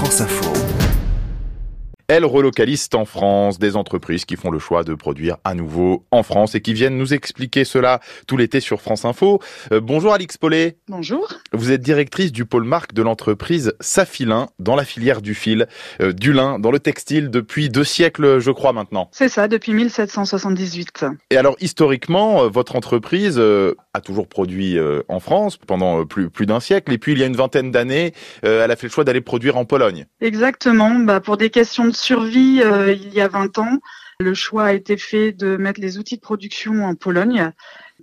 France Info. Elle relocalise en France des entreprises qui font le choix de produire à nouveau en France et qui viennent nous expliquer cela tout l'été sur France Info. Euh, bonjour Alix Paulet. Bonjour. Vous êtes directrice du pôle marque de l'entreprise Safilin dans la filière du fil, euh, du lin, dans le textile depuis deux siècles, je crois maintenant. C'est ça, depuis 1778. Et alors historiquement, euh, votre entreprise euh, a toujours produit en France pendant plus, plus d'un siècle et puis il y a une vingtaine d'années, elle a fait le choix d'aller produire en Pologne. Exactement. Bah, pour des questions de survie, euh, il y a 20 ans, le choix a été fait de mettre les outils de production en Pologne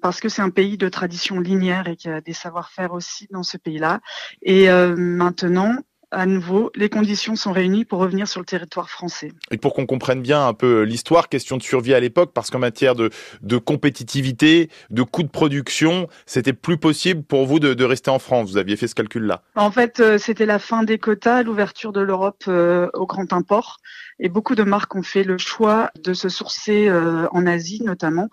parce que c'est un pays de tradition linéaire et qu'il y a des savoir-faire aussi dans ce pays-là. Et euh, maintenant, à nouveau, les conditions sont réunies pour revenir sur le territoire français. Et pour qu'on comprenne bien un peu l'histoire, question de survie à l'époque, parce qu'en matière de, de compétitivité, de coûts de production, c'était plus possible pour vous de, de rester en France. Vous aviez fait ce calcul-là. En fait, euh, c'était la fin des quotas, l'ouverture de l'Europe euh, au grand import. Et beaucoup de marques ont fait le choix de se sourcer euh, en Asie notamment.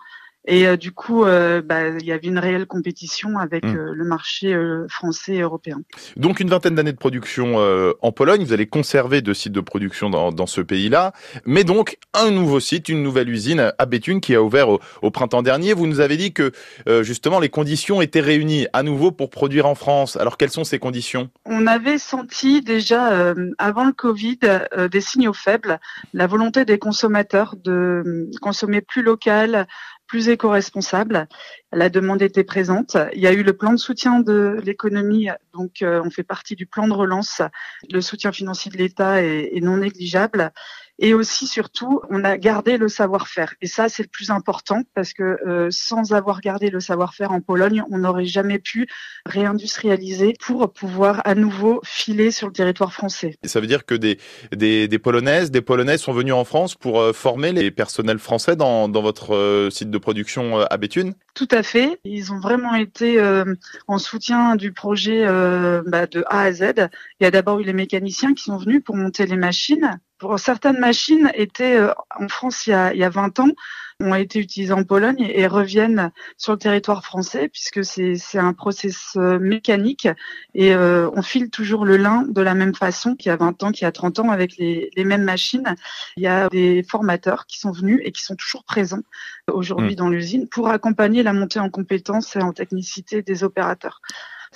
Et euh, du coup, euh, bah, il y avait une réelle compétition avec Mm. euh, le marché euh, français et européen. Donc une vingtaine d'années de production euh, en Pologne, vous allez conserver deux sites de production dans, dans ce pays-là, mais donc un nouveau site, une nouvelle usine à Béthune qui a ouvert au, au printemps dernier. Vous nous avez dit que euh, justement les conditions étaient réunies à nouveau pour produire en France. Alors quelles sont ces conditions? On avait senti déjà euh, avant le Covid euh, des signaux faibles, la volonté des consommateurs de consommer plus local, plus éco-responsable. La demande était présente. Il y a eu le plan de soutien de l'économie, donc euh, on fait partie du plan de relance. Le soutien financier de l'État est, est non négligeable. Et aussi, surtout, on a gardé le savoir-faire. Et ça, c'est le plus important parce que euh, sans avoir gardé le savoir-faire en Pologne, on n'aurait jamais pu réindustrialiser pour pouvoir à nouveau filer sur le territoire français. Et ça veut dire que des, des, des Polonaises, des Polonais sont venus en France pour euh, former les personnels français dans, dans votre euh, site de production euh, à Béthune Tout à fait. Ils ont vraiment été euh, en soutien du projet euh, bah, de A à Z. Il y a d'abord eu les mécaniciens qui sont venus pour monter les machines. Pour certaines machines étaient euh, en France il y, a, il y a 20 ans, ont été utilisées en Pologne et, reviennent sur le territoire français puisque c'est un process euh, mécanique et euh, on file toujours le lin de la même façon qu'il y a 20 ans, qu'il y a 30 ans avec les, les mêmes machines. Il y a des formateurs qui sont venus et qui sont toujours présents aujourd'hui dans l'usine pour accompagner la montée en compétences et en technicité des opérateurs.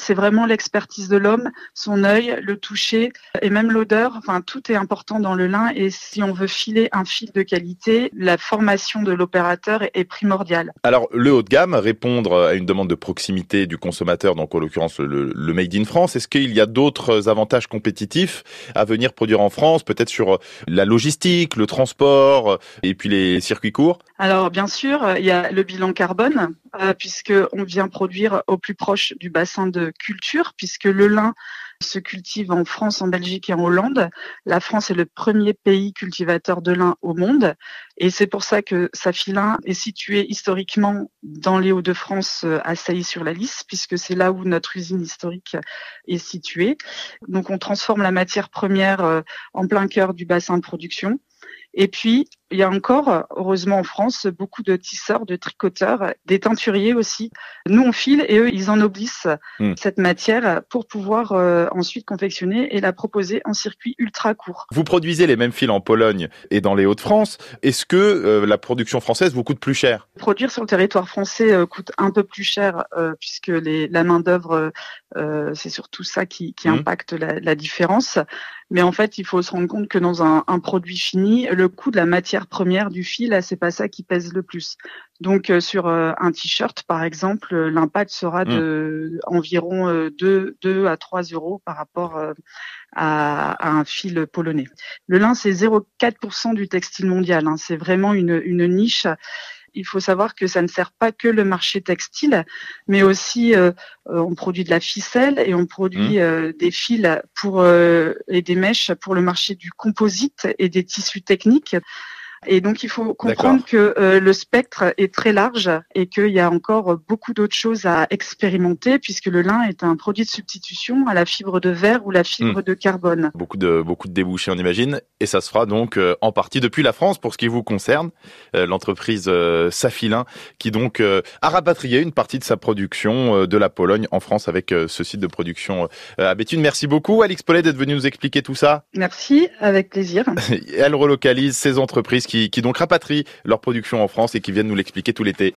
C'est vraiment l'expertise de l'homme, son œil, le toucher et même l'odeur. Enfin, tout est important dans le lin. Et si on veut filer un fil de qualité, la formation de l'opérateur est- primordiale. Alors, le haut de gamme, répondre à une demande de proximité du consommateur, donc en l'occurrence le, le Made in France, est-ce qu'il y a d'autres avantages compétitifs à venir produire en France, peut-être sur la logistique, le transport et puis les circuits courts? Alors, bien sûr, il y a le bilan carbone, euh, puisque on vient produire au plus proche du bassin de culture, puisque le lin se cultive en France, en Belgique et en Hollande. La France est le premier pays cultivateur de lin au monde. Et c'est pour ça que Safilin est situé historiquement dans les Hauts-de-France, euh, à Sailly-sur-la-Lys, puisque c'est là où notre usine historique est située. Donc, on transforme la matière première euh, en plein cœur du bassin de production. Et puis, il y a encore, heureusement en France, beaucoup de tisseurs, de tricoteurs, des teinturiers aussi. Nous, on file et eux, ils ennoblissent Hmm. cette matière pour pouvoir euh, ensuite confectionner et la proposer en circuit ultra court. Vous produisez les mêmes fils en Pologne et dans les Hauts-de-France. Est-ce que euh, la production française vous coûte plus cher? Produire sur le territoire français euh, coûte un peu plus cher puisque les, la main d'œuvre, euh, c'est surtout ça qui, qui Mhm. impacte la, la différence. Mais en fait, il faut se rendre compte que dans un, un produit fini, le coût de la matière première du fil, là, c'est pas ça qui pèse le plus. Donc euh, sur euh, un t-shirt, par exemple, euh, l'impact sera de environ euh, 2, 2 à 3 euros par rapport à, à un fil polonais. Le lin, c'est 0,4% du textile mondial. hein. C'est vraiment une, une niche. Il faut savoir que ça ne sert pas que le marché textile, mais aussi euh, on produit de la ficelle et on produit euh, des fils pour euh, et des mèches pour le marché du composite et des tissus techniques. Et donc il faut comprendre que euh, le spectre est très large et qu'il y a encore beaucoup d'autres choses à expérimenter puisque le lin est un produit de substitution à la fibre de verre ou la fibre hmm. de carbone. Beaucoup de beaucoup de débouchés on imagine et ça se fera donc euh, en partie depuis la France pour ce qui vous concerne, euh, l'entreprise Safilin qui donc a rapatrié une partie de sa production de la Pologne en France avec ce site de production à Béthune. Merci beaucoup Alix Paulet d'être venu nous expliquer tout ça. Merci, avec plaisir. Elle relocalise ces entreprises qui, donc rapatrient leur production en France et qui viennent nous l'expliquer tout l'été.